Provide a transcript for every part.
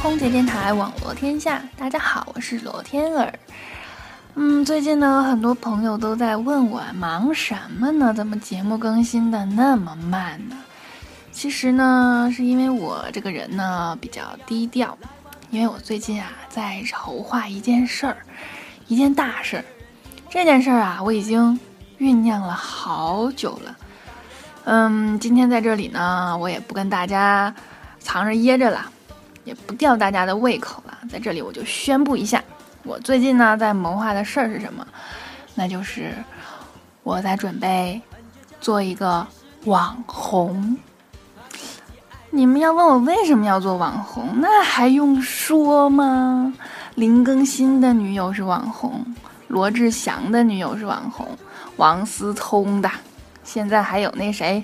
空姐电台网络天下，大家好，我是罗天儿。嗯，最近呢，很多朋友都在问我忙什么呢？怎么节目更新的那么慢呢？其实呢，是因为我这个人呢比较低调，因为我最近啊在筹划一件事儿，一件大事儿。这件事儿啊，我已经酝酿了好久了。嗯，今天在这里呢，我也不跟大家藏着掖着了，也不吊大家的胃口了，在这里我就宣布一下。我最近呢，在谋划的事儿是什么？那就是我在准备做一个网红。你们要问我为什么要做网红，那还用说吗？林更新的女友是网红，罗志祥的女友是网红，王思聪的，现在还有那谁，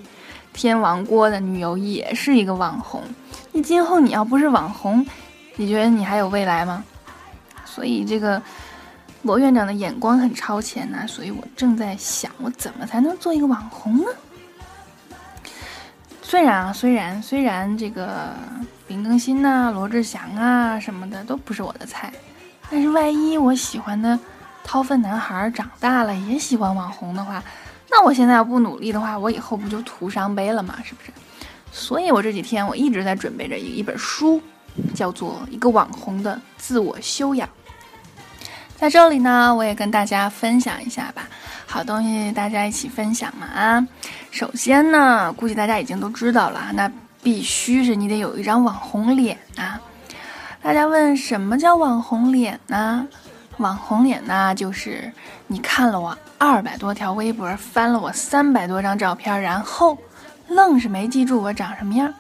天王郭的女友也是一个网红。你今后你要不是网红，你觉得你还有未来吗？所以这个罗院长的眼光很超前呐，所以我正在想，我怎么才能做一个网红呢？虽然啊，虽然虽然这个林更新呐、罗志祥啊什么的都不是我的菜，但是万一我喜欢的掏粪男孩长大了也喜欢网红的话，那我现在要不努力的话，我以后不就徒伤悲了吗？是不是？所以我这几天我一直在准备着一一本书，叫做《一个网红的自我修养》。在这里呢，我也跟大家分享一下吧，好东西大家一起分享嘛啊！首先呢，估计大家已经都知道了，那必须是你得有一张网红脸啊！大家问什么叫网红脸呢？网红脸呢，就是你看了我二百多条微博，翻了我三百多张照片，然后愣是没记住我长什么样。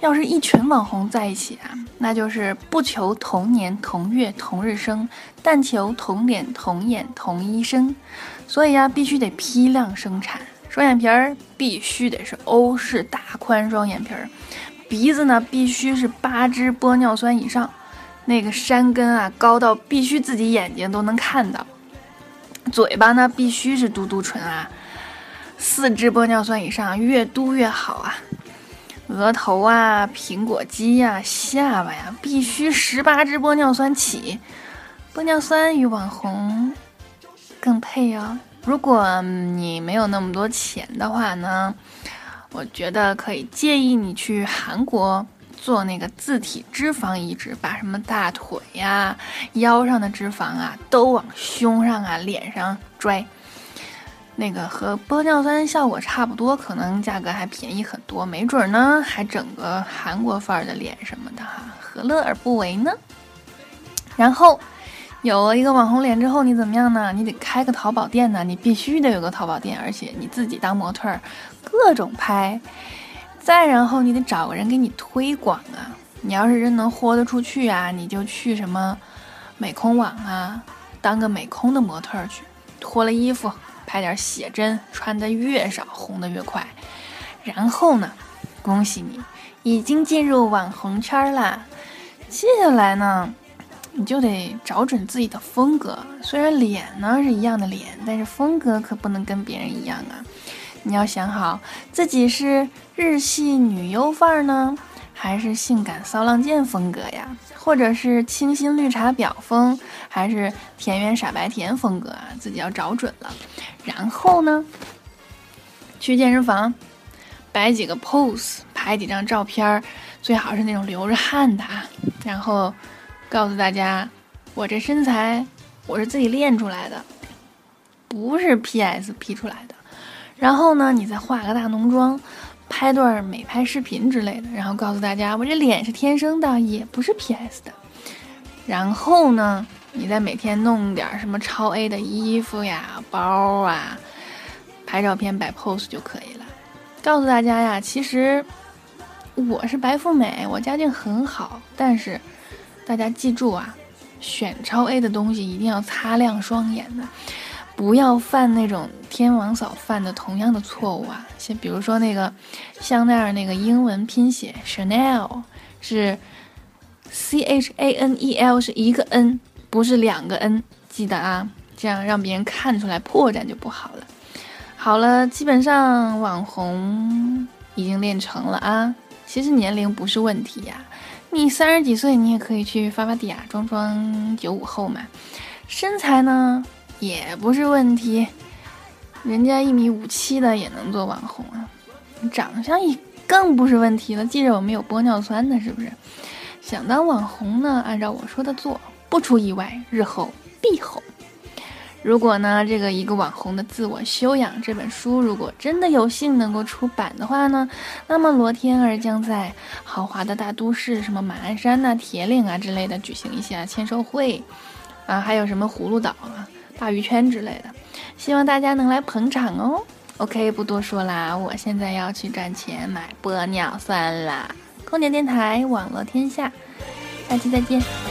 要是一群网红在一起啊，那就是不求同年同月同日生，但求同脸同眼同一生。所以呀，必须得批量生产，双眼皮儿必须得是欧式大宽双眼皮儿，鼻子呢必须是八支玻尿酸以上，那个山根啊高到必须自己眼睛都能看到。嘴巴呢必须是嘟嘟唇啊，四支玻尿酸以上，越多越好啊。额头啊，苹果肌呀，下巴呀，必须十八支玻尿酸起，玻尿酸与网红更配哦。如果你没有那么多钱的话呢，我觉得可以建议你去韩国做那个自体脂肪移植，把什么大腿呀、腰上的脂肪啊都往胸上啊、脸上拽。那个和玻尿酸效果差不多，可能价格还便宜很多，没准呢还整个韩国范儿的脸什么的哈，何乐而不为呢？然后有了一个网红脸之后，你怎么样呢？你得开个淘宝店呢，你必须得有个淘宝店，而且你自己当模特儿，各种拍。再然后你得找个人给你推广啊，你要是真能豁得出去啊，你就去什么美空网啊，当个美空的模特儿去，脱了衣服。拍点写真，穿的越少，红的越快。然后呢，恭喜你已经进入网红圈啦。接下来呢，你就得找准自己的风格。虽然脸呢是一样的脸，但是风格可不能跟别人一样啊。你要想好自己是日系女优范儿呢，还是性感骚浪贱风格呀？或者是清新绿茶婊风，还是田园傻白甜风格啊？自己要找准了。然后呢，去健身房摆几个 pose，拍几张照片儿，最好是那种流着汗的啊。然后告诉大家，我这身材我是自己练出来的，不是 PS P 出来的。然后呢，你再化个大浓妆。拍段美拍视频之类的，然后告诉大家我这脸是天生的，也不是 PS 的。然后呢，你再每天弄点什么超 A 的衣服呀、包啊，拍照片摆 pose 就可以了。告诉大家呀，其实我是白富美，我家境很好，但是大家记住啊，选超 A 的东西一定要擦亮双眼的。不要犯那种天王嫂犯的同样的错误啊！先比如说那个香奈儿那个英文拼写 Chanel 是 C H A N E L 是一个 N，不是两个 N，记得啊，这样让别人看出来破绽就不好了。好了，基本上网红已经练成了啊。其实年龄不是问题呀，你三十几岁，你也可以去发发嗲，装装九五后嘛。身材呢也不是问题，人家一米五七的也能做网红啊。长相也更不是问题了，记着我们有玻尿酸的，是不是？想当网红呢，按照我说的做，不出意外，日后必红。如果呢，这个一个网红的自我修养这本书，如果真的有幸能够出版的话呢，那么罗天儿将在豪华的大都市，什么马鞍山呐、铁岭啊之类的举行一下签售会，啊，还有什么葫芦岛啊、鲅鱼圈之类的，希望大家能来捧场哦。OK，不多说啦，我现在要去赚钱买玻尿酸啦。空姐电台，网络天下，下期再见。